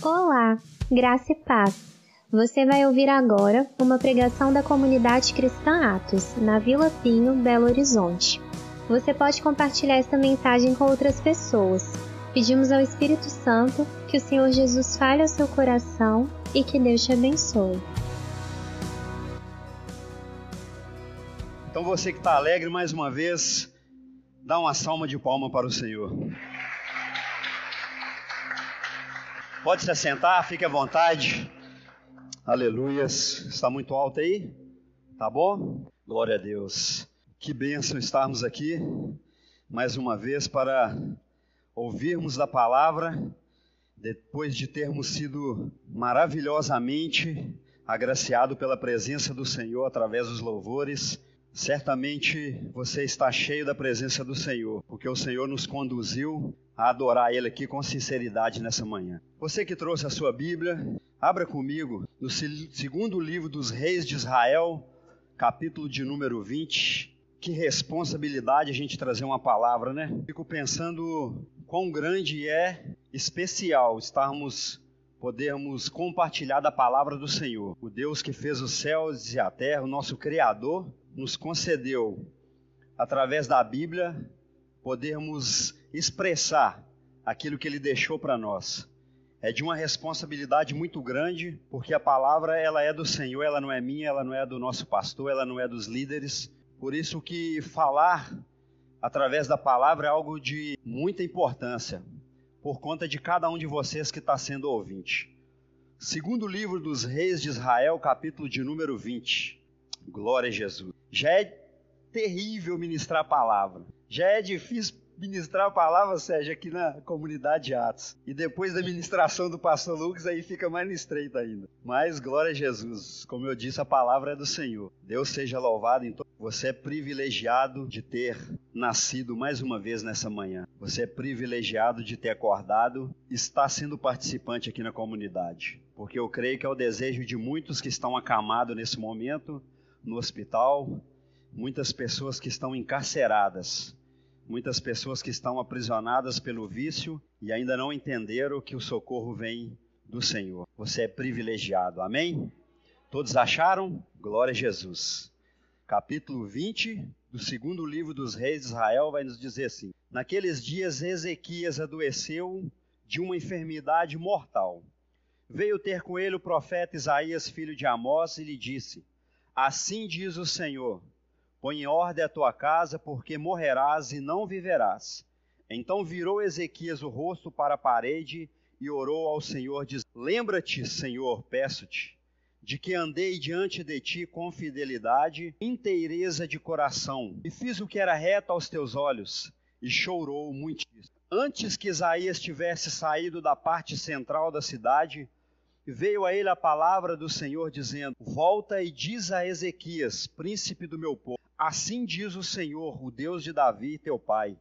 Olá, graça e paz. Você vai ouvir agora uma pregação da comunidade cristã Atos, na Vila Pinho, Belo Horizonte. Você pode compartilhar esta mensagem com outras pessoas. Pedimos ao Espírito Santo que o Senhor Jesus fale ao seu coração e que Deus te abençoe. Então você que está alegre mais uma vez, dá uma salva de palma para o Senhor. Pode se assentar, fique à vontade. Aleluias. Está muito alto aí? Tá bom? Glória a Deus. Que bênção estarmos aqui mais uma vez para ouvirmos da palavra, depois de termos sido maravilhosamente agraciado pela presença do Senhor através dos louvores. Certamente você está cheio da presença do Senhor, porque o Senhor nos conduziu a adorar Ele aqui com sinceridade nessa manhã. Você que trouxe a sua Bíblia, abra comigo no segundo livro dos Reis de Israel, capítulo de número 20. Que responsabilidade a gente trazer uma palavra, né? Fico pensando quão grande é especial estarmos podermos compartilhar da palavra do Senhor. O Deus que fez os céus e a terra, o nosso Criador, nos concedeu através da Bíblia podermos expressar aquilo que ele deixou para nós. É de uma responsabilidade muito grande, porque a palavra ela é do Senhor, ela não é minha, ela não é do nosso pastor, ela não é dos líderes. Por isso que falar através da palavra é algo de muita importância, por conta de cada um de vocês que está sendo ouvinte. Segundo livro dos Reis de Israel, capítulo de número 20. Glória a Jesus. Já é terrível ministrar a palavra. Já é difícil ministrar a palavra, Sérgio, aqui na comunidade Atos. E depois da ministração do pastor Lucas, aí fica mais estreito ainda. Mas glória a Jesus. Como eu disse, a palavra é do Senhor. Deus seja louvado em todo. Você é privilegiado de ter nascido mais uma vez nessa manhã. Você é privilegiado de ter acordado e está sendo participante aqui na comunidade. Porque eu creio que é o desejo de muitos que estão acamados nesse momento no hospital, muitas pessoas que estão encarceradas, muitas pessoas que estão aprisionadas pelo vício e ainda não entenderam que o socorro vem do Senhor. Você é privilegiado, amém? Todos acharam? Glória a Jesus. Capítulo 20 do segundo livro dos reis de Israel vai nos dizer assim: Naqueles dias Ezequias adoeceu de uma enfermidade mortal. Veio ter com ele o profeta Isaías, filho de Amós, e lhe disse: Assim diz o Senhor: Põe em ordem a tua casa, porque morrerás e não viverás. Então virou Ezequias o rosto para a parede e orou ao Senhor, dizendo: Lembra-te, Senhor, peço-te, de que andei diante de ti com fidelidade, inteireza de coração, e fiz o que era reto aos teus olhos, e chorou muitíssimo. Antes que Isaías tivesse saído da parte central da cidade, veio a ele a palavra do Senhor, dizendo: Volta e diz a Ezequias, príncipe do meu povo: Assim diz o Senhor, o Deus de Davi, teu pai: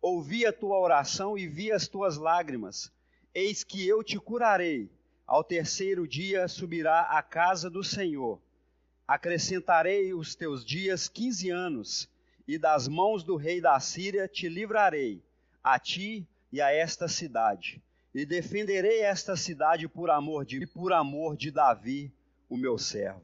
Ouvi a tua oração e vi as tuas lágrimas. Eis que eu te curarei. Ao terceiro dia subirá à casa do Senhor. Acrescentarei os teus dias quinze anos, e das mãos do rei da Síria te livrarei, a ti e a esta cidade. E defenderei esta cidade por amor de por amor de Davi, o meu servo.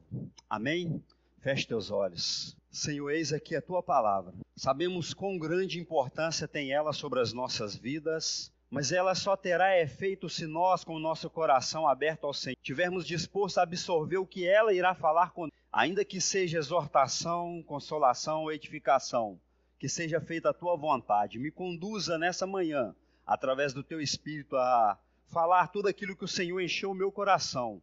Amém? Feche teus olhos. Senhor, eis aqui a tua palavra. Sabemos quão grande importância tem ela sobre as nossas vidas, mas ela só terá efeito se nós, com o nosso coração aberto ao Senhor, tivermos disposto a absorver o que ela irá falar com ainda que seja exortação, consolação edificação, que seja feita a tua vontade. Me conduza nessa manhã, através do teu espírito, a falar tudo aquilo que o Senhor encheu o meu coração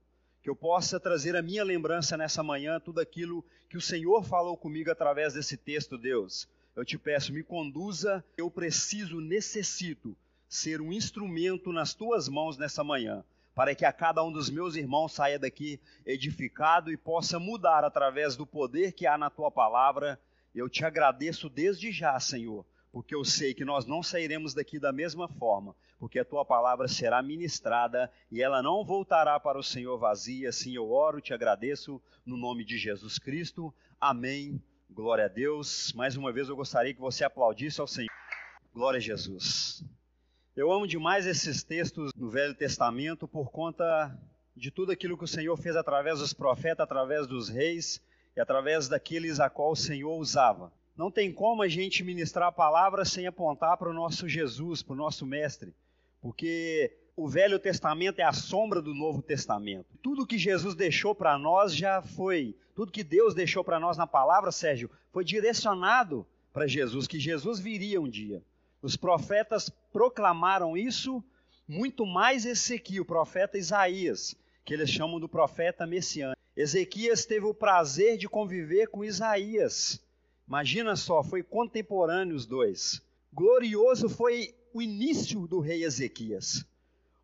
que eu possa trazer a minha lembrança nessa manhã tudo aquilo que o Senhor falou comigo através desse texto, Deus. Eu te peço, me conduza, eu preciso, necessito ser um instrumento nas tuas mãos nessa manhã, para que a cada um dos meus irmãos saia daqui edificado e possa mudar através do poder que há na tua palavra. Eu te agradeço desde já, Senhor, porque eu sei que nós não sairemos daqui da mesma forma, porque a tua palavra será ministrada e ela não voltará para o Senhor vazia. Assim eu oro, te agradeço no nome de Jesus Cristo. Amém. Glória a Deus. Mais uma vez eu gostaria que você aplaudisse ao Senhor. Glória a Jesus. Eu amo demais esses textos no Velho Testamento por conta de tudo aquilo que o Senhor fez através dos profetas, através dos reis e através daqueles a qual o Senhor usava. Não tem como a gente ministrar a palavra sem apontar para o nosso Jesus, para o nosso Mestre, porque o Velho Testamento é a sombra do Novo Testamento. Tudo que Jesus deixou para nós já foi, tudo que Deus deixou para nós na palavra, Sérgio, foi direcionado para Jesus, que Jesus viria um dia. Os profetas proclamaram isso, muito mais esse aqui, o profeta Isaías, que eles chamam do profeta messiânico. Ezequias teve o prazer de conviver com Isaías. Imagina só, foi contemporâneo os dois. Glorioso foi o início do rei Ezequias.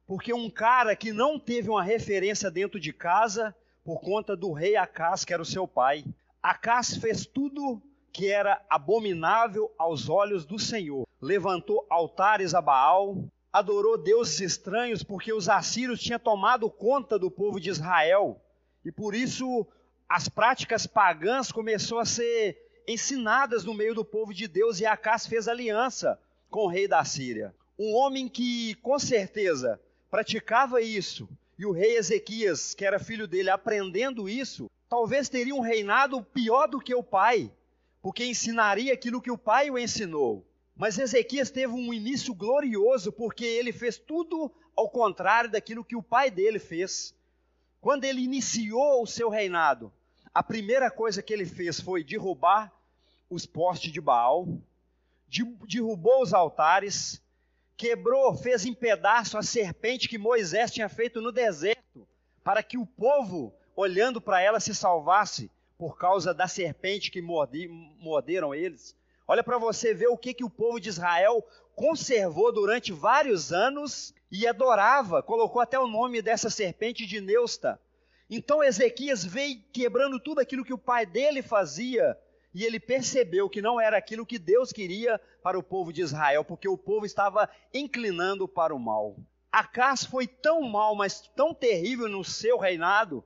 Porque um cara que não teve uma referência dentro de casa por conta do rei Acás, que era o seu pai. Acás fez tudo que era abominável aos olhos do Senhor. Levantou altares a Baal, adorou deuses estranhos, porque os assírios tinham tomado conta do povo de Israel. E por isso as práticas pagãs começaram a ser ensinadas no meio do povo de Deus, e Acás fez aliança com o rei da Síria. Um homem que, com certeza, praticava isso, e o rei Ezequias, que era filho dele, aprendendo isso, talvez teria um reinado pior do que o pai, porque ensinaria aquilo que o pai o ensinou. Mas Ezequias teve um início glorioso, porque ele fez tudo ao contrário daquilo que o pai dele fez. Quando ele iniciou o seu reinado, a primeira coisa que ele fez foi derrubar os postes de Baal, derrubou os altares, quebrou, fez em pedaço a serpente que Moisés tinha feito no deserto, para que o povo, olhando para ela, se salvasse por causa da serpente que morderam eles. Olha para você ver o que, que o povo de Israel conservou durante vários anos e adorava, colocou até o nome dessa serpente de Neusta. Então Ezequias veio quebrando tudo aquilo que o pai dele fazia, e ele percebeu que não era aquilo que Deus queria para o povo de Israel, porque o povo estava inclinando para o mal. Acas foi tão mal, mas tão terrível no seu reinado,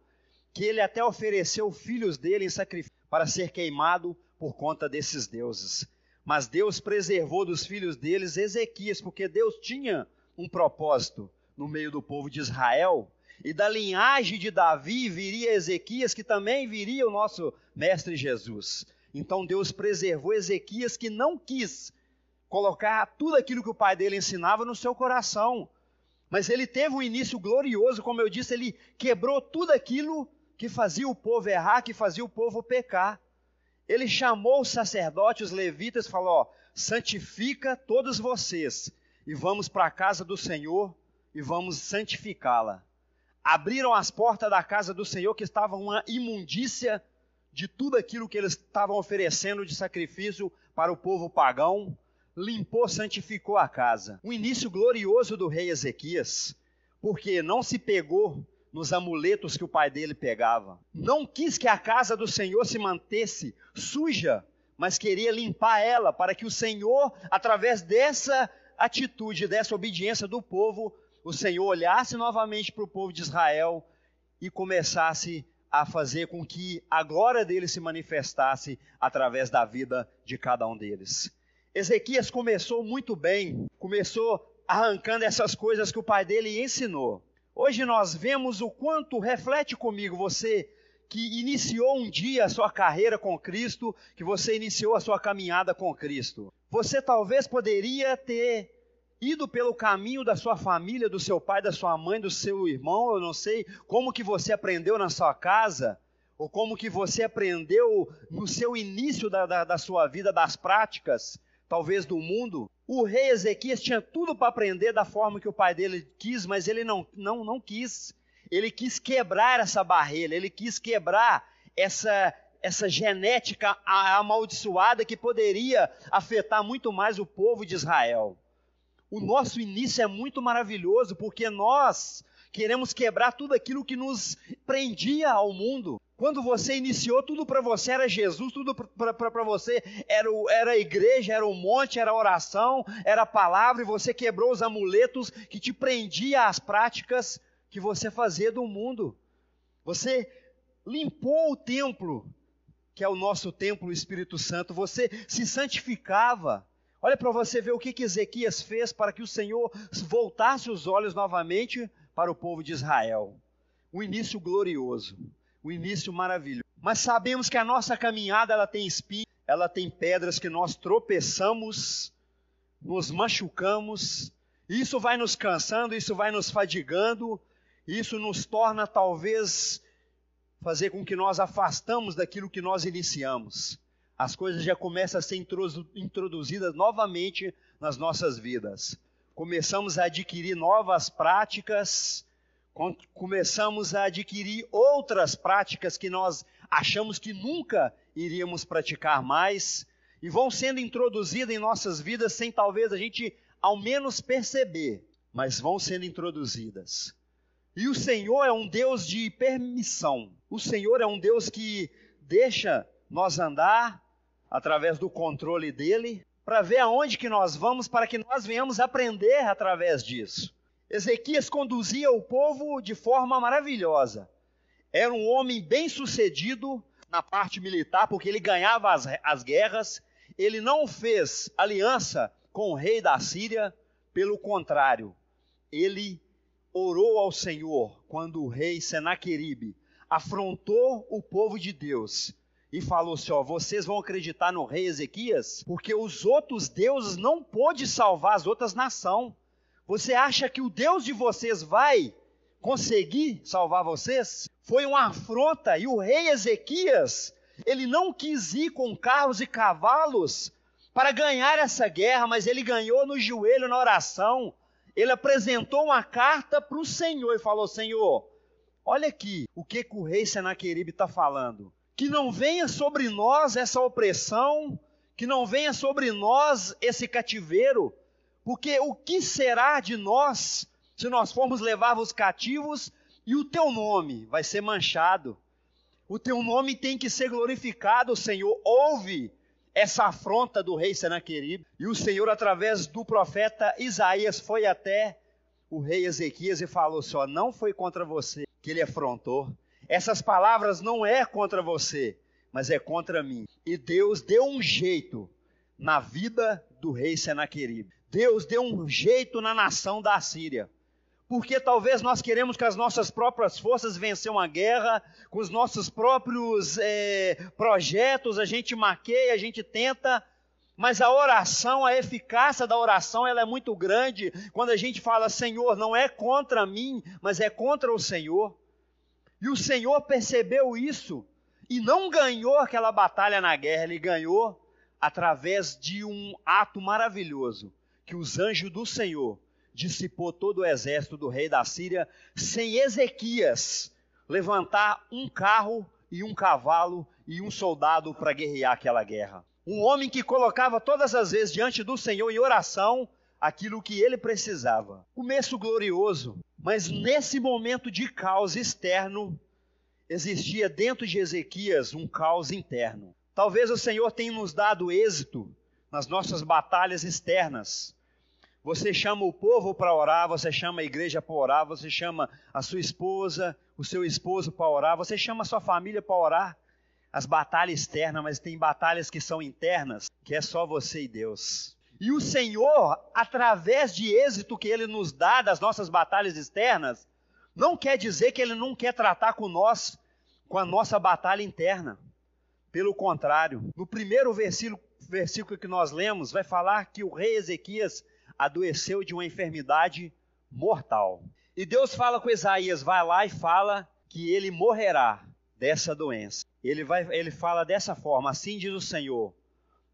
que ele até ofereceu filhos dele em sacrifício para ser queimado por conta desses deuses. Mas Deus preservou dos filhos deles Ezequias, porque Deus tinha um propósito no meio do povo de Israel. E da linhagem de Davi viria Ezequias, que também viria o nosso mestre Jesus. Então Deus preservou Ezequias, que não quis colocar tudo aquilo que o pai dele ensinava no seu coração. Mas ele teve um início glorioso, como eu disse, ele quebrou tudo aquilo que fazia o povo errar, que fazia o povo pecar. Ele chamou os sacerdotes, os levitas, e falou: ó, santifica todos vocês e vamos para a casa do Senhor e vamos santificá-la. Abriram as portas da casa do Senhor, que estava uma imundícia de tudo aquilo que eles estavam oferecendo de sacrifício para o povo pagão, limpou, santificou a casa. O início glorioso do rei Ezequias, porque não se pegou nos amuletos que o pai dele pegava. Não quis que a casa do Senhor se mantesse suja, mas queria limpar ela para que o Senhor, através dessa atitude, dessa obediência do povo, o Senhor olhasse novamente para o povo de Israel e começasse a fazer com que a glória dele se manifestasse através da vida de cada um deles. Ezequias começou muito bem, começou arrancando essas coisas que o pai dele ensinou. Hoje nós vemos o quanto reflete comigo você que iniciou um dia a sua carreira com Cristo, que você iniciou a sua caminhada com Cristo. Você talvez poderia ter ido pelo caminho da sua família, do seu pai, da sua mãe, do seu irmão, eu não sei como que você aprendeu na sua casa, ou como que você aprendeu no seu início da, da, da sua vida, das práticas, talvez do mundo. O rei Ezequias tinha tudo para aprender da forma que o pai dele quis, mas ele não, não, não quis. Ele quis quebrar essa barreira, ele quis quebrar essa, essa genética amaldiçoada que poderia afetar muito mais o povo de Israel. O nosso início é muito maravilhoso porque nós queremos quebrar tudo aquilo que nos prendia ao mundo. Quando você iniciou, tudo para você era Jesus, tudo para você era, era a igreja, era o monte, era a oração, era a palavra, e você quebrou os amuletos que te prendia às práticas que você fazia do mundo. Você limpou o templo, que é o nosso templo, o Espírito Santo, você se santificava, Olha para você ver o que, que Ezequias fez para que o Senhor voltasse os olhos novamente para o povo de Israel. O início glorioso, o início maravilhoso. Mas sabemos que a nossa caminhada ela tem espinhos, ela tem pedras que nós tropeçamos, nos machucamos. Isso vai nos cansando, isso vai nos fadigando, isso nos torna talvez fazer com que nós afastamos daquilo que nós iniciamos. As coisas já começam a ser introduzidas novamente nas nossas vidas. Começamos a adquirir novas práticas, começamos a adquirir outras práticas que nós achamos que nunca iríamos praticar mais, e vão sendo introduzidas em nossas vidas sem talvez a gente ao menos perceber, mas vão sendo introduzidas. E o Senhor é um Deus de permissão. O Senhor é um Deus que deixa nós andar através do controle dele, para ver aonde que nós vamos, para que nós venhamos aprender através disso. Ezequias conduzia o povo de forma maravilhosa. Era um homem bem sucedido na parte militar, porque ele ganhava as, as guerras. Ele não fez aliança com o rei da Síria, pelo contrário, ele orou ao Senhor quando o rei Senaqueribe afrontou o povo de Deus e falou assim: ó, vocês vão acreditar no rei Ezequias, porque os outros deuses não pôde salvar as outras nações. Você acha que o Deus de vocês vai conseguir salvar vocês? Foi uma afronta e o rei Ezequias, ele não quis ir com carros e cavalos para ganhar essa guerra, mas ele ganhou no joelho na oração, ele apresentou uma carta para o Senhor e falou: Senhor, olha aqui o que, que o rei Senaqueribe está falando. Que não venha sobre nós essa opressão, que não venha sobre nós esse cativeiro, porque o que será de nós se nós formos levar os cativos e o teu nome vai ser manchado? O teu nome tem que ser glorificado, Senhor. Ouve essa afronta do rei Senaqueribe. E o Senhor, através do profeta Isaías, foi até o rei Ezequias e falou só: não foi contra você que ele afrontou. Essas palavras não é contra você, mas é contra mim. E Deus deu um jeito na vida do rei Senaqueribe. Deus deu um jeito na nação da Síria porque talvez nós queremos que as nossas próprias forças vençam uma guerra, com os nossos próprios é, projetos, a gente maqueia, a gente tenta, mas a oração, a eficácia da oração, ela é muito grande quando a gente fala, Senhor, não é contra mim, mas é contra o Senhor. E o Senhor percebeu isso e não ganhou aquela batalha na guerra, ele ganhou através de um ato maravilhoso que os anjos do Senhor dissipou todo o exército do rei da Síria, sem Ezequias levantar um carro e um cavalo e um soldado para guerrear aquela guerra. Um homem que colocava todas as vezes diante do Senhor em oração aquilo que ele precisava. Começo glorioso, mas nesse momento de caos externo, existia dentro de Ezequias um caos interno. Talvez o Senhor tenha nos dado êxito nas nossas batalhas externas, você chama o povo para orar, você chama a igreja para orar, você chama a sua esposa, o seu esposo para orar, você chama a sua família para orar. As batalhas externas, mas tem batalhas que são internas, que é só você e Deus. E o Senhor, através de êxito que Ele nos dá das nossas batalhas externas, não quer dizer que Ele não quer tratar com nós, com a nossa batalha interna. Pelo contrário, no primeiro versículo, versículo que nós lemos, vai falar que o rei Ezequias adoeceu de uma enfermidade mortal. E Deus fala com Isaías: vai lá e fala que ele morrerá dessa doença. Ele, vai, ele fala dessa forma: assim diz o Senhor: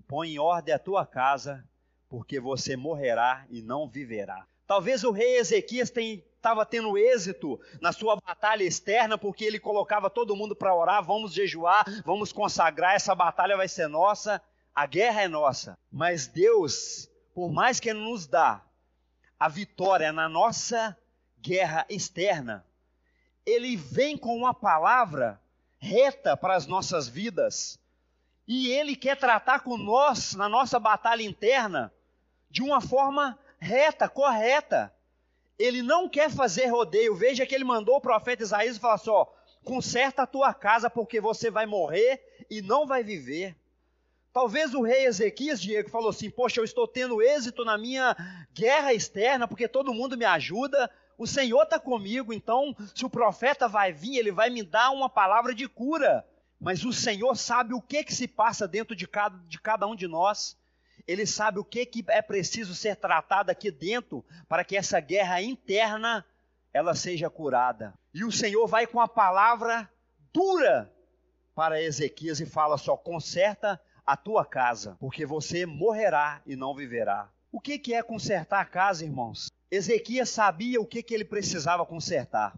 põe em ordem a tua casa, porque você morrerá e não viverá. Talvez o rei Ezequias estava tendo êxito na sua batalha externa, porque ele colocava todo mundo para orar: vamos jejuar, vamos consagrar, essa batalha vai ser nossa, a guerra é nossa. Mas Deus por mais que Ele nos dá a vitória na nossa guerra externa, Ele vem com uma palavra reta para as nossas vidas. E Ele quer tratar com nós, na nossa batalha interna, de uma forma reta, correta. Ele não quer fazer rodeio. Veja que ele mandou o profeta Isaías falar só: conserta a tua casa, porque você vai morrer e não vai viver. Talvez o rei Ezequias, Diego, falou assim: Poxa, eu estou tendo êxito na minha guerra externa, porque todo mundo me ajuda, o Senhor está comigo, então, se o profeta vai vir, ele vai me dar uma palavra de cura. Mas o Senhor sabe o que, que se passa dentro de cada, de cada um de nós. Ele sabe o que, que é preciso ser tratado aqui dentro para que essa guerra interna ela seja curada. E o Senhor vai com a palavra dura para Ezequias e fala só: conserta a tua casa, porque você morrerá e não viverá. O que, que é consertar a casa, irmãos? Ezequias sabia o que, que ele precisava consertar.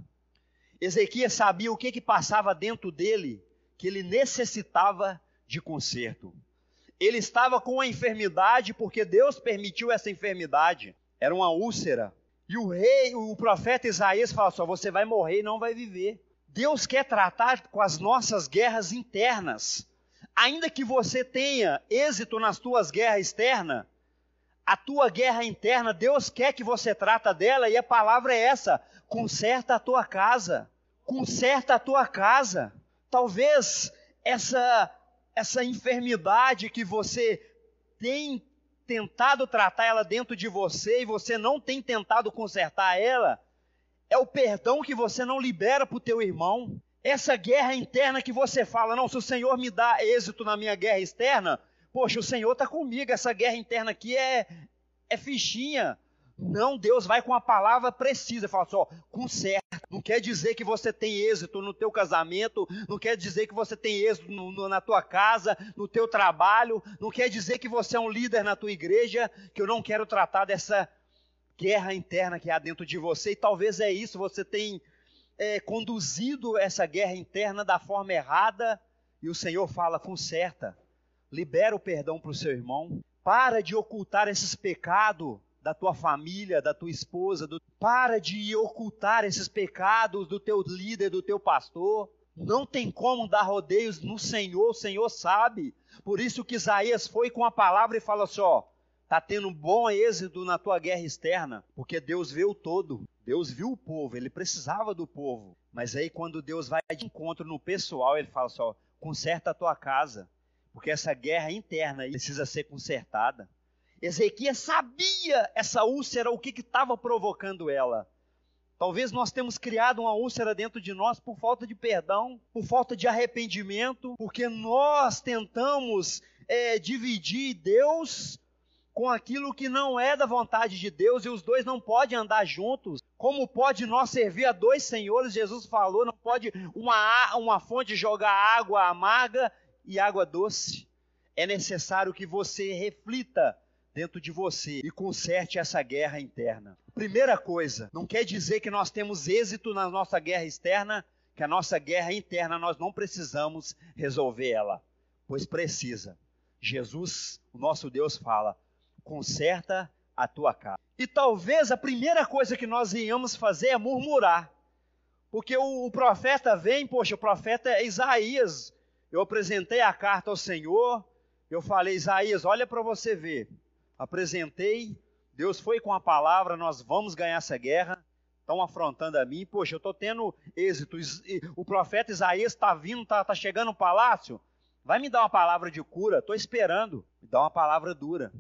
Ezequias sabia o que, que passava dentro dele, que ele necessitava de conserto. Ele estava com a enfermidade porque Deus permitiu essa enfermidade. Era uma úlcera. E o rei, o profeta Isaías fala só: você vai morrer e não vai viver. Deus quer tratar com as nossas guerras internas. Ainda que você tenha êxito nas tuas guerras externas, a tua guerra interna, Deus quer que você trata dela e a palavra é essa: conserta a tua casa. Conserta a tua casa. Talvez essa essa enfermidade que você tem tentado tratar ela dentro de você e você não tem tentado consertar ela, é o perdão que você não libera para o teu irmão. Essa guerra interna que você fala, não, se o Senhor me dá êxito na minha guerra externa, poxa, o Senhor está comigo, essa guerra interna aqui é, é fichinha. Não, Deus vai com a palavra precisa, fala só, conserta. Não quer dizer que você tem êxito no teu casamento, não quer dizer que você tem êxito no, no, na tua casa, no teu trabalho, não quer dizer que você é um líder na tua igreja, que eu não quero tratar dessa guerra interna que há dentro de você, e talvez é isso, você tem é, conduzido essa guerra interna da forma errada, e o Senhor fala, conserta, libera o perdão para o seu irmão, para de ocultar esses pecados da tua família, da tua esposa, do... para de ocultar esses pecados do teu líder, do teu pastor. Não tem como dar rodeios no Senhor, o Senhor sabe. Por isso que Isaías foi com a palavra e fala assim: ó, tá tendo um bom êxito na tua guerra externa, porque Deus vê o todo. Deus viu o povo, ele precisava do povo. Mas aí quando Deus vai de encontro no pessoal, ele fala só: assim, conserta a tua casa, porque essa guerra interna precisa ser consertada. Ezequias sabia essa úlcera, o que estava provocando ela. Talvez nós temos criado uma úlcera dentro de nós por falta de perdão, por falta de arrependimento, porque nós tentamos é, dividir Deus com aquilo que não é da vontade de Deus e os dois não podem andar juntos. Como pode nós servir a dois senhores? Jesus falou, não pode uma, uma fonte jogar água amarga e água doce. É necessário que você reflita dentro de você e conserte essa guerra interna. Primeira coisa, não quer dizer que nós temos êxito na nossa guerra externa, que a nossa guerra interna nós não precisamos resolver ela, pois precisa. Jesus, o nosso Deus, fala: conserta a tua casa. E talvez a primeira coisa que nós íamos fazer é murmurar. Porque o, o profeta vem, poxa, o profeta é Isaías. Eu apresentei a carta ao Senhor, eu falei, Isaías, olha para você ver apresentei, Deus foi com a palavra, nós vamos ganhar essa guerra. Estão afrontando a mim, poxa, eu estou tendo êxito. O profeta Isaías está vindo, está tá chegando no palácio. Vai me dar uma palavra de cura, estou esperando. Me dá uma palavra dura.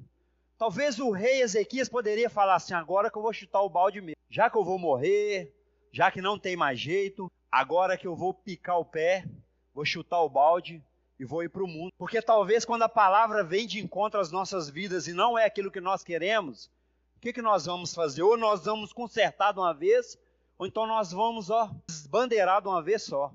Talvez o rei Ezequias poderia falar assim: agora que eu vou chutar o balde mesmo. Já que eu vou morrer, já que não tem mais jeito, agora que eu vou picar o pé, vou chutar o balde, e vou ir para o mundo. Porque talvez quando a palavra vem de encontro às nossas vidas e não é aquilo que nós queremos, o que, que nós vamos fazer? Ou nós vamos consertar de uma vez, ou então nós vamos, ó, bandeirar de uma vez só.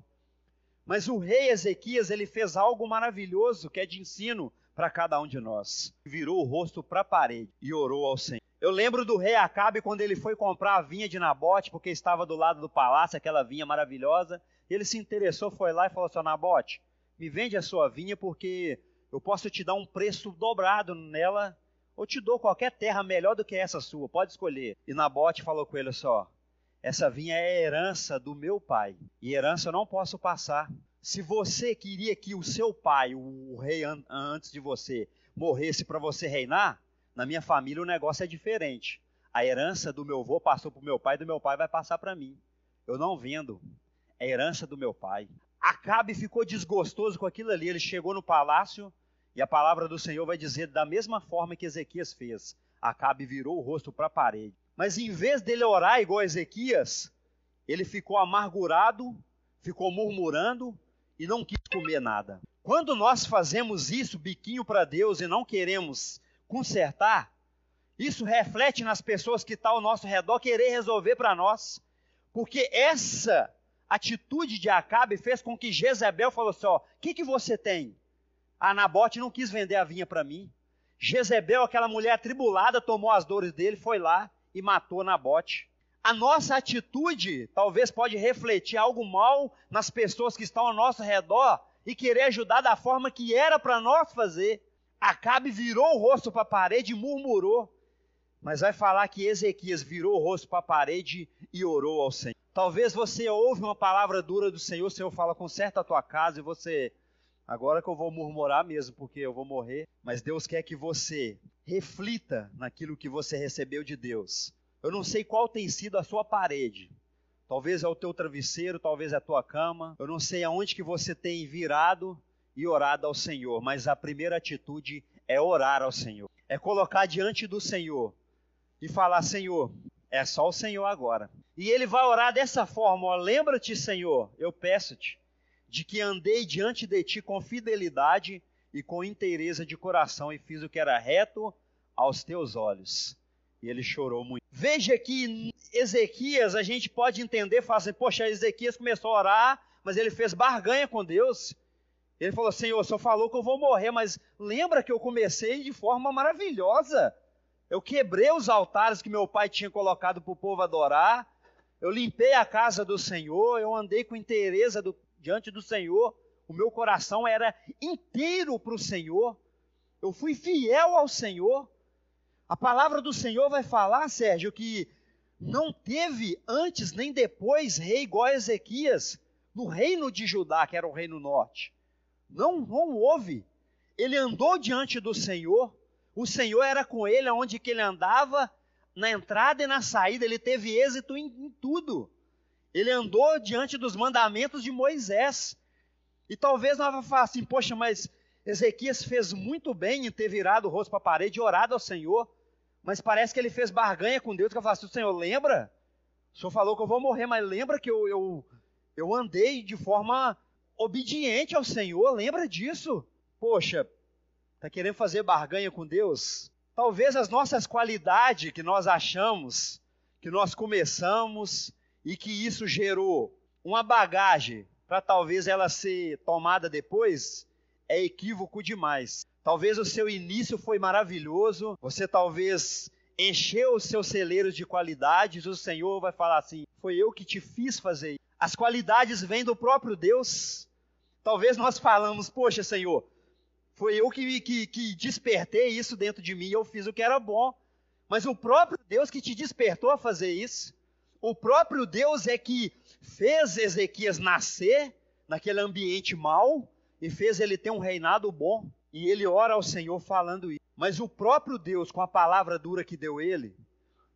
Mas o rei Ezequias, ele fez algo maravilhoso que é de ensino para cada um de nós. Virou o rosto para a parede e orou ao Senhor. Eu lembro do rei Acabe quando ele foi comprar a vinha de Nabote, porque estava do lado do palácio, aquela vinha maravilhosa. Ele se interessou, foi lá e falou assim: Nabote, me vende a sua vinha porque eu posso te dar um preço dobrado nela, ou te dou qualquer terra melhor do que essa sua, pode escolher. E Nabote falou com ele só: essa vinha é herança do meu pai, e herança eu não posso passar. Se você queria que o seu pai, o rei an antes de você, morresse para você reinar, na minha família o negócio é diferente. A herança do meu avô passou para o meu pai, do meu pai vai passar para mim. Eu não vendo. É herança do meu pai. Acabe ficou desgostoso com aquilo ali. Ele chegou no palácio E a palavra do Senhor vai dizer da mesma forma que Ezequias fez. Acabe virou o rosto para a parede. Mas em vez dele orar igual a Ezequias, ele ficou amargurado, ficou murmurando e não quis comer nada. Quando nós fazemos isso, biquinho para Deus, e não queremos consertar, isso reflete nas pessoas que estão ao nosso redor querer resolver para nós. Porque essa atitude de Acabe fez com que Jezebel falou assim: ó, o que, que você tem? A Nabote não quis vender a vinha para mim. Jezebel, aquela mulher atribulada, tomou as dores dele, foi lá e matou Nabote. A nossa atitude talvez pode refletir algo mal nas pessoas que estão ao nosso redor e querer ajudar da forma que era para nós fazer. Acabe virou o rosto para a parede e murmurou. Mas vai falar que Ezequias virou o rosto para a parede e orou ao Senhor. Talvez você ouve uma palavra dura do Senhor, o Senhor fala, conserta a tua casa e você Agora que eu vou murmurar mesmo, porque eu vou morrer, mas Deus quer que você reflita naquilo que você recebeu de Deus. Eu não sei qual tem sido a sua parede. Talvez é o teu travesseiro, talvez é a tua cama. Eu não sei aonde que você tem virado e orado ao Senhor, mas a primeira atitude é orar ao Senhor. É colocar diante do Senhor e falar: Senhor, é só o Senhor agora. E ele vai orar dessa forma: lembra-te, Senhor, eu peço-te, de que andei diante de ti com fidelidade e com inteireza de coração e fiz o que era reto aos teus olhos. E ele chorou muito. Veja que Ezequias, a gente pode entender, falar assim, poxa, Ezequias começou a orar, mas ele fez barganha com Deus. Ele falou, Senhor, o Senhor falou que eu vou morrer, mas lembra que eu comecei de forma maravilhosa. Eu quebrei os altares que meu pai tinha colocado para o povo adorar. Eu limpei a casa do Senhor, eu andei com inteireza do, diante do Senhor, o meu coração era inteiro para o Senhor, eu fui fiel ao Senhor. A palavra do Senhor vai falar, Sérgio, que não teve antes nem depois rei igual a Ezequias no reino de Judá, que era o reino norte. Não, não houve. Ele andou diante do Senhor, o Senhor era com ele aonde que ele andava, na entrada e na saída, ele teve êxito em, em tudo. Ele andou diante dos mandamentos de Moisés. E talvez nós vamos falar assim, poxa, mas Ezequias fez muito bem em ter virado o rosto para a parede e orado ao Senhor, mas parece que ele fez barganha com Deus, que eu falo assim, Senhor, lembra? O Senhor falou que eu vou morrer, mas lembra que eu, eu, eu andei de forma obediente ao Senhor, lembra disso? Poxa, está querendo fazer barganha com Deus? Talvez as nossas qualidades que nós achamos, que nós começamos, e que isso gerou uma bagagem para talvez ela ser tomada depois, é equívoco demais. Talvez o seu início foi maravilhoso, você talvez encheu os seus celeiros de qualidades, o Senhor vai falar assim: foi eu que te fiz fazer. As qualidades vêm do próprio Deus. Talvez nós falamos, poxa, Senhor, foi eu que, que, que despertei isso dentro de mim, eu fiz o que era bom. Mas o próprio Deus que te despertou a fazer isso. O próprio Deus é que fez Ezequias nascer naquele ambiente mau e fez ele ter um reinado bom. E ele ora ao Senhor falando isso. Mas o próprio Deus, com a palavra dura que deu ele,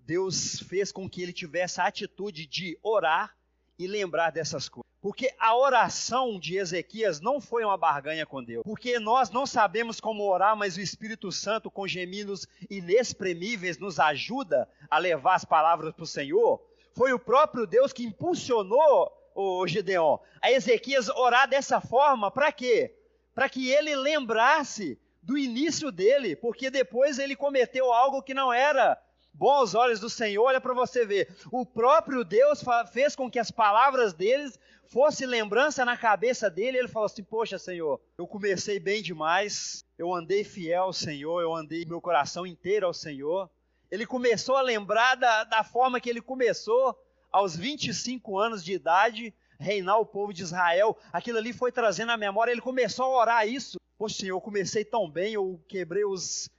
Deus fez com que ele tivesse a atitude de orar e lembrar dessas coisas. Porque a oração de Ezequias não foi uma barganha com Deus. Porque nós não sabemos como orar, mas o Espírito Santo, com gemidos inexprimíveis, nos ajuda a levar as palavras para o Senhor. Foi o próprio Deus que impulsionou o Gideon a Ezequias orar dessa forma, para quê? Para que ele lembrasse do início dele, porque depois ele cometeu algo que não era bom aos olhos do Senhor. Olha para você ver, o próprio Deus fez com que as palavras deles fosse lembrança na cabeça dele. Ele falou assim: Poxa, Senhor, eu comecei bem demais, eu andei fiel ao Senhor, eu andei meu coração inteiro ao Senhor. Ele começou a lembrar da, da forma que ele começou, aos 25 anos de idade, reinar o povo de Israel. Aquilo ali foi trazendo à memória, ele começou a orar isso. Poxa, Senhor, eu comecei tão bem, eu quebrei os,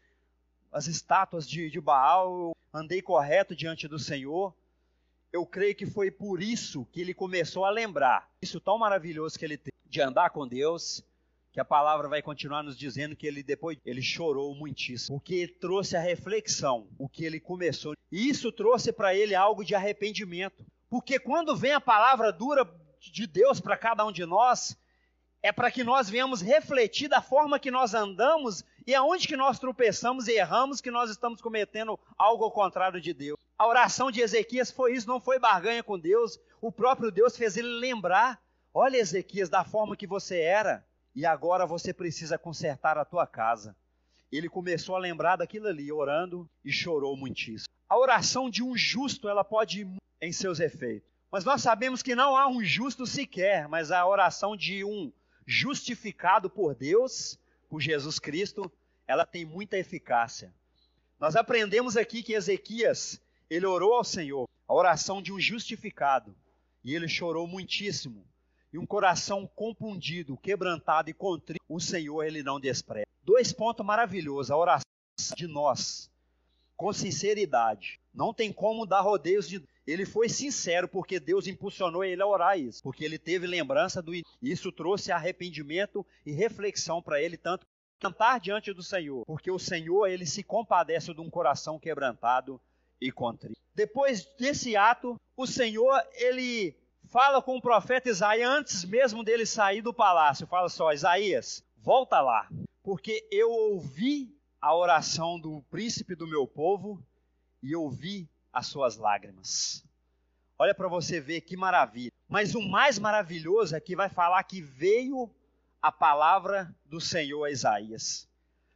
as estátuas de, de Baal, andei correto diante do Senhor. Eu creio que foi por isso que ele começou a lembrar. Isso tão maravilhoso que ele teve de andar com Deus, que a palavra vai continuar nos dizendo que ele depois ele chorou muitíssimo, porque trouxe a reflexão, o que ele começou. E isso trouxe para ele algo de arrependimento. Porque quando vem a palavra dura de Deus para cada um de nós, é para que nós venhamos refletir da forma que nós andamos e aonde que nós tropeçamos e erramos que nós estamos cometendo algo ao contrário de Deus. A oração de Ezequias foi isso, não foi barganha com Deus. O próprio Deus fez ele lembrar: olha, Ezequias, da forma que você era, e agora você precisa consertar a tua casa. Ele começou a lembrar daquilo ali, orando e chorou muitíssimo. A oração de um justo, ela pode ir em seus efeitos. Mas nós sabemos que não há um justo sequer, mas a oração de um justificado por Deus, por Jesus Cristo, ela tem muita eficácia. Nós aprendemos aqui que Ezequias, ele orou ao Senhor, a oração de um justificado, e ele chorou muitíssimo. E um coração compungido, quebrantado e contrito, o Senhor ele não despreza. Dois pontos maravilhosos, a oração de nós, com sinceridade. Não tem como dar rodeios de ele foi sincero porque Deus impulsionou ele a orar isso, porque ele teve lembrança do isso trouxe arrependimento e reflexão para ele tanto cantar diante do Senhor, porque o Senhor ele se compadece de um coração quebrantado e contrito. Depois desse ato, o Senhor ele fala com o profeta Isaías antes mesmo dele sair do palácio. Fala só, Isaías, volta lá, porque eu ouvi a oração do príncipe do meu povo e ouvi as suas lágrimas. Olha para você ver que maravilha. Mas o mais maravilhoso é que vai falar que veio a palavra do Senhor a Isaías.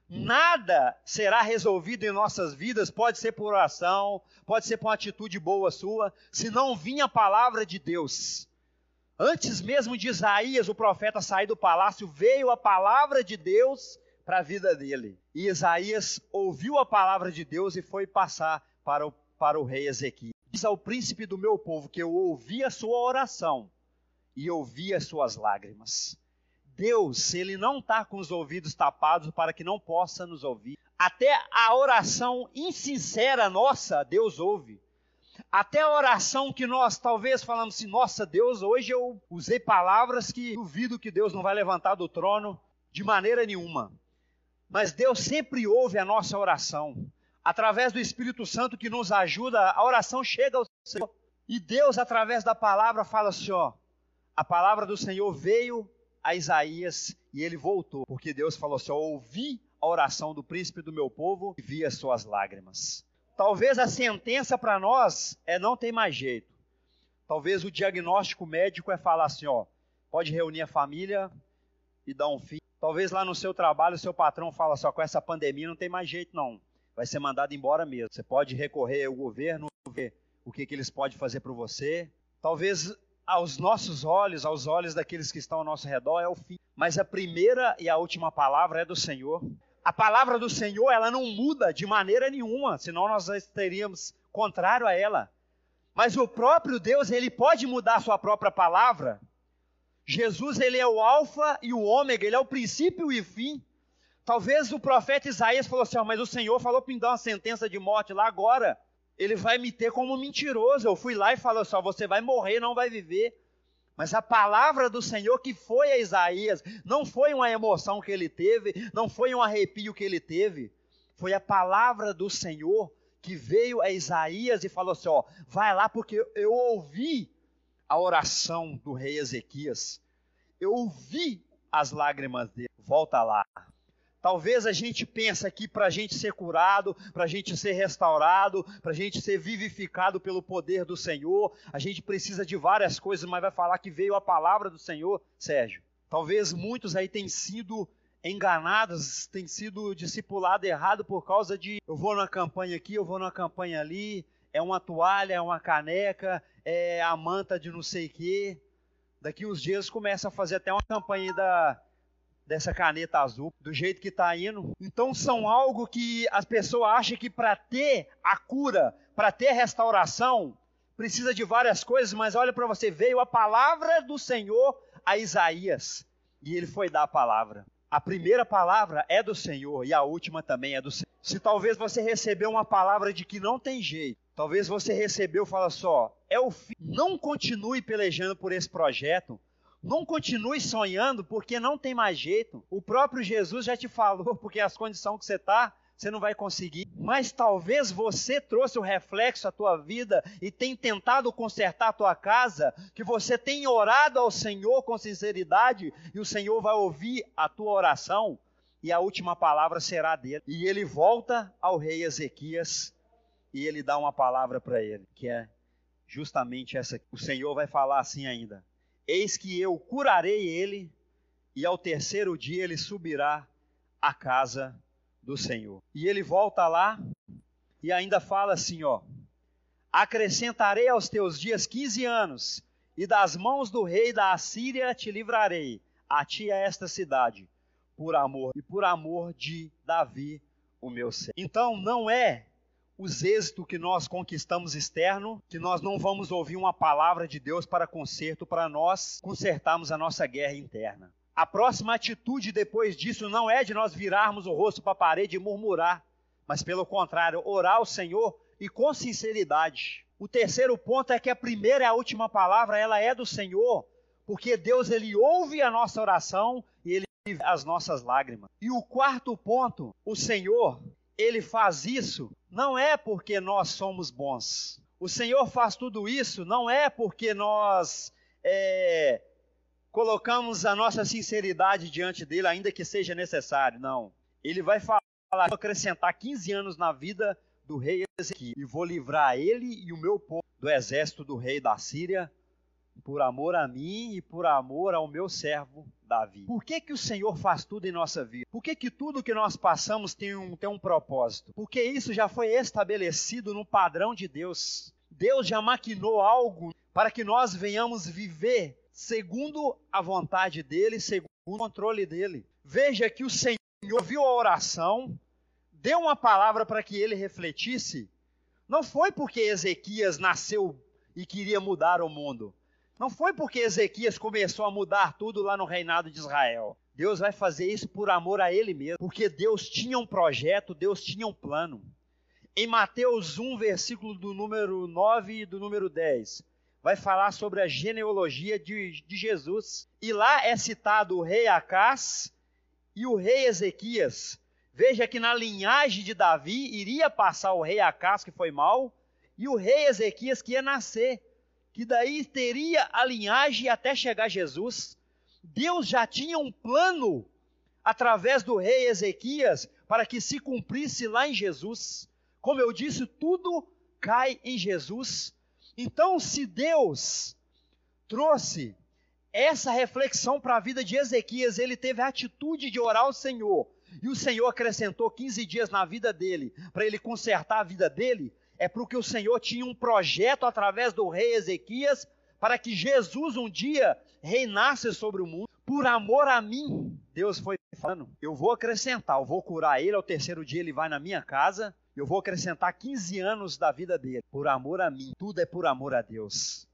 Nada será resolvido em nossas vidas, pode ser por oração, pode ser por uma atitude boa sua, se não vir a palavra de Deus. Antes mesmo de Isaías, o profeta, sair do palácio, veio a palavra de Deus para a vida dele. E Isaías ouviu a palavra de Deus e foi passar para o para o rei Ezequias: Diz ao príncipe do meu povo que eu ouvi a sua oração e ouvi as suas lágrimas. Deus, ele não está com os ouvidos tapados para que não possa nos ouvir. Até a oração insincera nossa, Deus ouve. Até a oração que nós talvez falamos assim, nossa Deus, hoje eu usei palavras que duvido que Deus não vai levantar do trono de maneira nenhuma. Mas Deus sempre ouve a nossa oração através do Espírito Santo que nos ajuda, a oração chega ao Senhor. E Deus, através da palavra, fala assim: ó, a palavra do Senhor veio a Isaías e ele voltou, porque Deus falou assim: ó, ouvi a oração do príncipe do meu povo e vi as suas lágrimas. Talvez a sentença para nós é não tem mais jeito. Talvez o diagnóstico médico é falar assim: ó, pode reunir a família e dar um fim. Talvez lá no seu trabalho o seu patrão fala só assim, com essa pandemia não tem mais jeito não vai ser mandado embora mesmo. Você pode recorrer ao governo, ver o que, que eles podem fazer para você. Talvez aos nossos olhos, aos olhos daqueles que estão ao nosso redor, é o fim. Mas a primeira e a última palavra é do Senhor. A palavra do Senhor, ela não muda de maneira nenhuma, senão nós estaríamos contrário a ela. Mas o próprio Deus, ele pode mudar a sua própria palavra. Jesus, ele é o alfa e o ômega, ele é o princípio e o fim. Talvez o profeta Isaías falou assim: mas o Senhor falou para me dar uma sentença de morte lá agora. Ele vai me ter como mentiroso. Eu fui lá e falou assim: você vai morrer, não vai viver. Mas a palavra do Senhor que foi a Isaías, não foi uma emoção que ele teve, não foi um arrepio que ele teve, foi a palavra do Senhor que veio a Isaías e falou assim: ó, vai lá porque eu ouvi a oração do rei Ezequias, eu ouvi as lágrimas dele, volta lá. Talvez a gente pense que para a gente ser curado, para a gente ser restaurado, para a gente ser vivificado pelo poder do Senhor, a gente precisa de várias coisas, mas vai falar que veio a palavra do Senhor, Sérgio. Talvez muitos aí tenham sido enganados, tenham sido discipulados errado por causa de eu vou numa campanha aqui, eu vou numa campanha ali, é uma toalha, é uma caneca, é a manta de não sei o quê. Daqui uns dias começa a fazer até uma campanha da dessa caneta azul, do jeito que está indo. Então são algo que as pessoas acham que para ter a cura, para ter restauração, precisa de várias coisas, mas olha para você, veio a palavra do Senhor a Isaías e ele foi dar a palavra. A primeira palavra é do Senhor e a última também é do Senhor. Se talvez você recebeu uma palavra de que não tem jeito, talvez você recebeu, fala só, é o fim. Não continue pelejando por esse projeto, não continue sonhando porque não tem mais jeito. O próprio Jesus já te falou, porque as condições que você está, você não vai conseguir. Mas talvez você trouxe o reflexo à tua vida e tem tentado consertar a tua casa, que você tem orado ao Senhor com sinceridade e o Senhor vai ouvir a tua oração e a última palavra será dele. E ele volta ao rei Ezequias e ele dá uma palavra para ele, que é justamente essa. O Senhor vai falar assim ainda: Eis que eu curarei ele e ao terceiro dia ele subirá à casa do Senhor. E ele volta lá e ainda fala assim, ó: Acrescentarei aos teus dias quinze anos, e das mãos do rei da Assíria te livrarei, a ti a esta cidade, por amor e por amor de Davi, o meu servo. Então não é os êxitos que nós conquistamos externo, que nós não vamos ouvir uma palavra de Deus para conserto para nós consertarmos a nossa guerra interna. A próxima atitude depois disso não é de nós virarmos o rosto para a parede e murmurar, mas pelo contrário, orar ao Senhor e com sinceridade. O terceiro ponto é que a primeira e a última palavra ela é do Senhor, porque Deus ele ouve a nossa oração e ele as nossas lágrimas. E o quarto ponto, o Senhor, ele faz isso não é porque nós somos bons. O Senhor faz tudo isso não é porque nós é, colocamos a nossa sinceridade diante dele, ainda que seja necessário. Não. Ele vai falar, acrescentar 15 anos na vida do rei Ezequiel, e vou livrar ele e o meu povo do exército do rei da Síria, por amor a mim e por amor ao meu servo Davi. Por que, que o Senhor faz tudo em nossa vida? Por que, que tudo que nós passamos tem um, tem um propósito? Porque isso já foi estabelecido no padrão de Deus. Deus já maquinou algo para que nós venhamos viver segundo a vontade dele, segundo o controle dele. Veja que o Senhor ouviu a oração, deu uma palavra para que ele refletisse. Não foi porque Ezequias nasceu e queria mudar o mundo. Não foi porque Ezequias começou a mudar tudo lá no reinado de Israel. Deus vai fazer isso por amor a ele mesmo, porque Deus tinha um projeto, Deus tinha um plano. Em Mateus 1, versículo do número 9 e do número 10, vai falar sobre a genealogia de, de Jesus. E lá é citado o rei Acás e o rei Ezequias. Veja que na linhagem de Davi iria passar o rei Acás, que foi mau, e o rei Ezequias que ia nascer, que daí teria a linhagem até chegar Jesus. Deus já tinha um plano através do rei Ezequias para que se cumprisse lá em Jesus. Como eu disse, tudo cai em Jesus. Então, se Deus trouxe essa reflexão para a vida de Ezequias, ele teve a atitude de orar ao Senhor, e o Senhor acrescentou 15 dias na vida dele, para ele consertar a vida dele, é porque o Senhor tinha um projeto através do rei Ezequias para que Jesus um dia reinasse sobre o mundo. Por amor a mim, Deus foi falando: eu vou acrescentar, eu vou curar ele, ao terceiro dia ele vai na minha casa, eu vou acrescentar 15 anos da vida dele, por amor a mim. Tudo é por amor a Deus.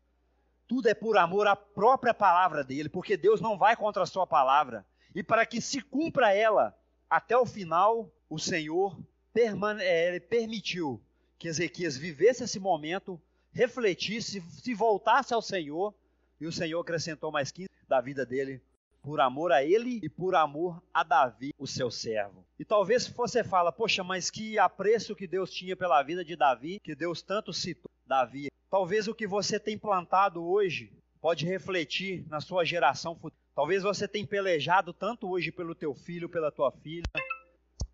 Tudo é por amor à própria palavra dele, porque Deus não vai contra a sua palavra. E para que se cumpra ela até o final, o Senhor permane é, permitiu que Ezequias vivesse esse momento, refletisse, se voltasse ao Senhor, e o Senhor acrescentou mais 15 da vida dele por amor a ele e por amor a Davi, o seu servo. E talvez você fala, poxa, mas que apreço que Deus tinha pela vida de Davi, que Deus tanto citou Davi. Talvez o que você tem plantado hoje pode refletir na sua geração futura. Talvez você tenha pelejado tanto hoje pelo teu filho, pela tua filha,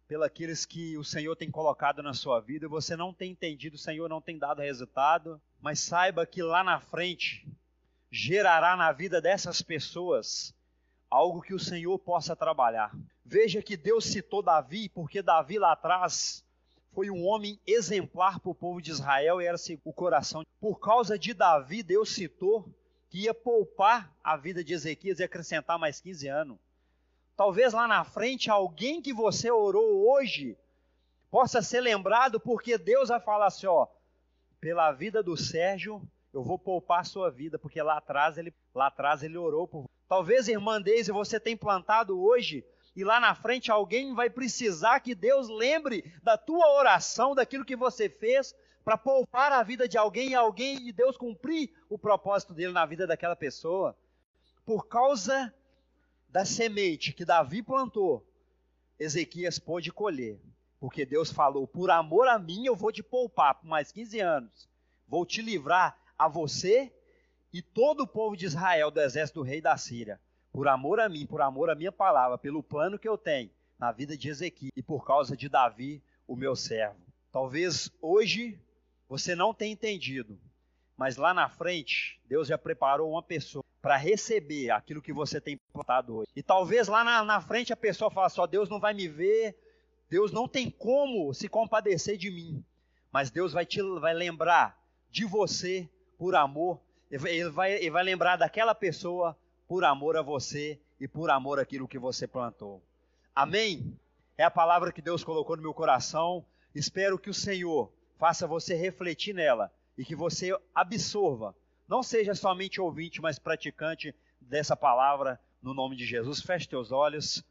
pelos que o Senhor tem colocado na sua vida, você não tem entendido, o Senhor não tem dado resultado, mas saiba que lá na frente gerará na vida dessas pessoas algo que o Senhor possa trabalhar. Veja que Deus citou Davi, porque Davi lá atrás foi um homem exemplar para o povo de Israel e era o coração. Por causa de Davi, Deus citou que ia poupar a vida de Ezequias e acrescentar mais 15 anos. Talvez lá na frente alguém que você orou hoje possa ser lembrado porque Deus vai falar assim, ó, pela vida do Sérgio, eu vou poupar a sua vida, porque lá atrás ele, lá atrás ele orou por Talvez, irmã Deise, você tenha plantado hoje e lá na frente alguém vai precisar que Deus lembre da tua oração, daquilo que você fez para poupar a vida de alguém e alguém e Deus cumprir o propósito dele na vida daquela pessoa. Por causa da semente que Davi plantou, Ezequias pôde colher. Porque Deus falou: por amor a mim, eu vou te poupar por mais 15 anos. Vou te livrar a você e todo o povo de Israel do exército do rei da Síria. Por amor a mim, por amor à minha palavra, pelo plano que eu tenho na vida de Ezequiel e por causa de Davi, o meu servo. Talvez hoje você não tenha entendido, mas lá na frente, Deus já preparou uma pessoa para receber aquilo que você tem plantado hoje. E talvez lá na, na frente a pessoa fale só, Deus não vai me ver, Deus não tem como se compadecer de mim. Mas Deus vai te vai lembrar de você por amor, ele vai, ele vai lembrar daquela pessoa por amor a você e por amor àquilo que você plantou. Amém? É a palavra que Deus colocou no meu coração. Espero que o Senhor faça você refletir nela e que você absorva. Não seja somente ouvinte, mas praticante dessa palavra no nome de Jesus. Feche teus olhos.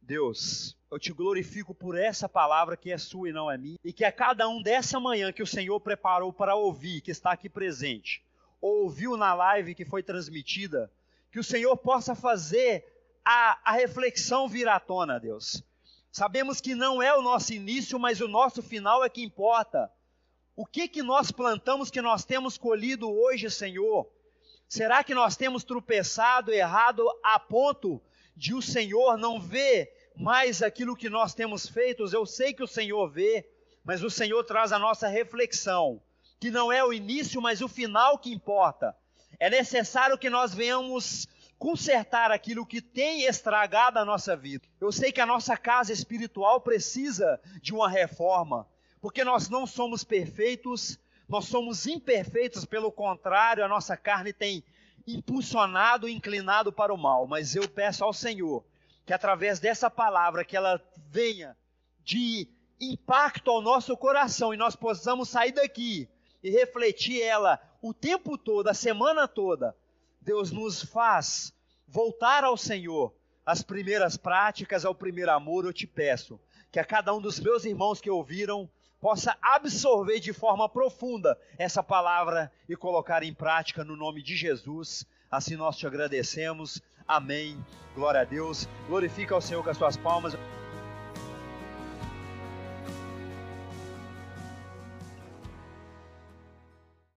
Deus, eu te glorifico por essa palavra que é sua e não é minha, e que a cada um dessa manhã que o Senhor preparou para ouvir, que está aqui presente, ouviu na live que foi transmitida, que o Senhor possa fazer a, a reflexão vir à tona, Deus. Sabemos que não é o nosso início, mas o nosso final é que importa. O que que nós plantamos que nós temos colhido hoje, Senhor? Será que nós temos tropeçado, errado a ponto de o Senhor não ver mais aquilo que nós temos feito? Eu sei que o Senhor vê, mas o Senhor traz a nossa reflexão, que não é o início, mas o final que importa. É necessário que nós venhamos consertar aquilo que tem estragado a nossa vida. Eu sei que a nossa casa espiritual precisa de uma reforma, porque nós não somos perfeitos, nós somos imperfeitos, pelo contrário, a nossa carne tem impulsionado, inclinado para o mal. Mas eu peço ao Senhor que através dessa palavra que ela venha de impacto ao nosso coração e nós possamos sair daqui e refletir ela o tempo todo, a semana toda, Deus nos faz voltar ao Senhor, as primeiras práticas, ao primeiro amor, eu te peço que a cada um dos meus irmãos que ouviram possa absorver de forma profunda essa palavra e colocar em prática no nome de Jesus. Assim nós te agradecemos. Amém. Glória a Deus. Glorifica ao Senhor com as suas palmas.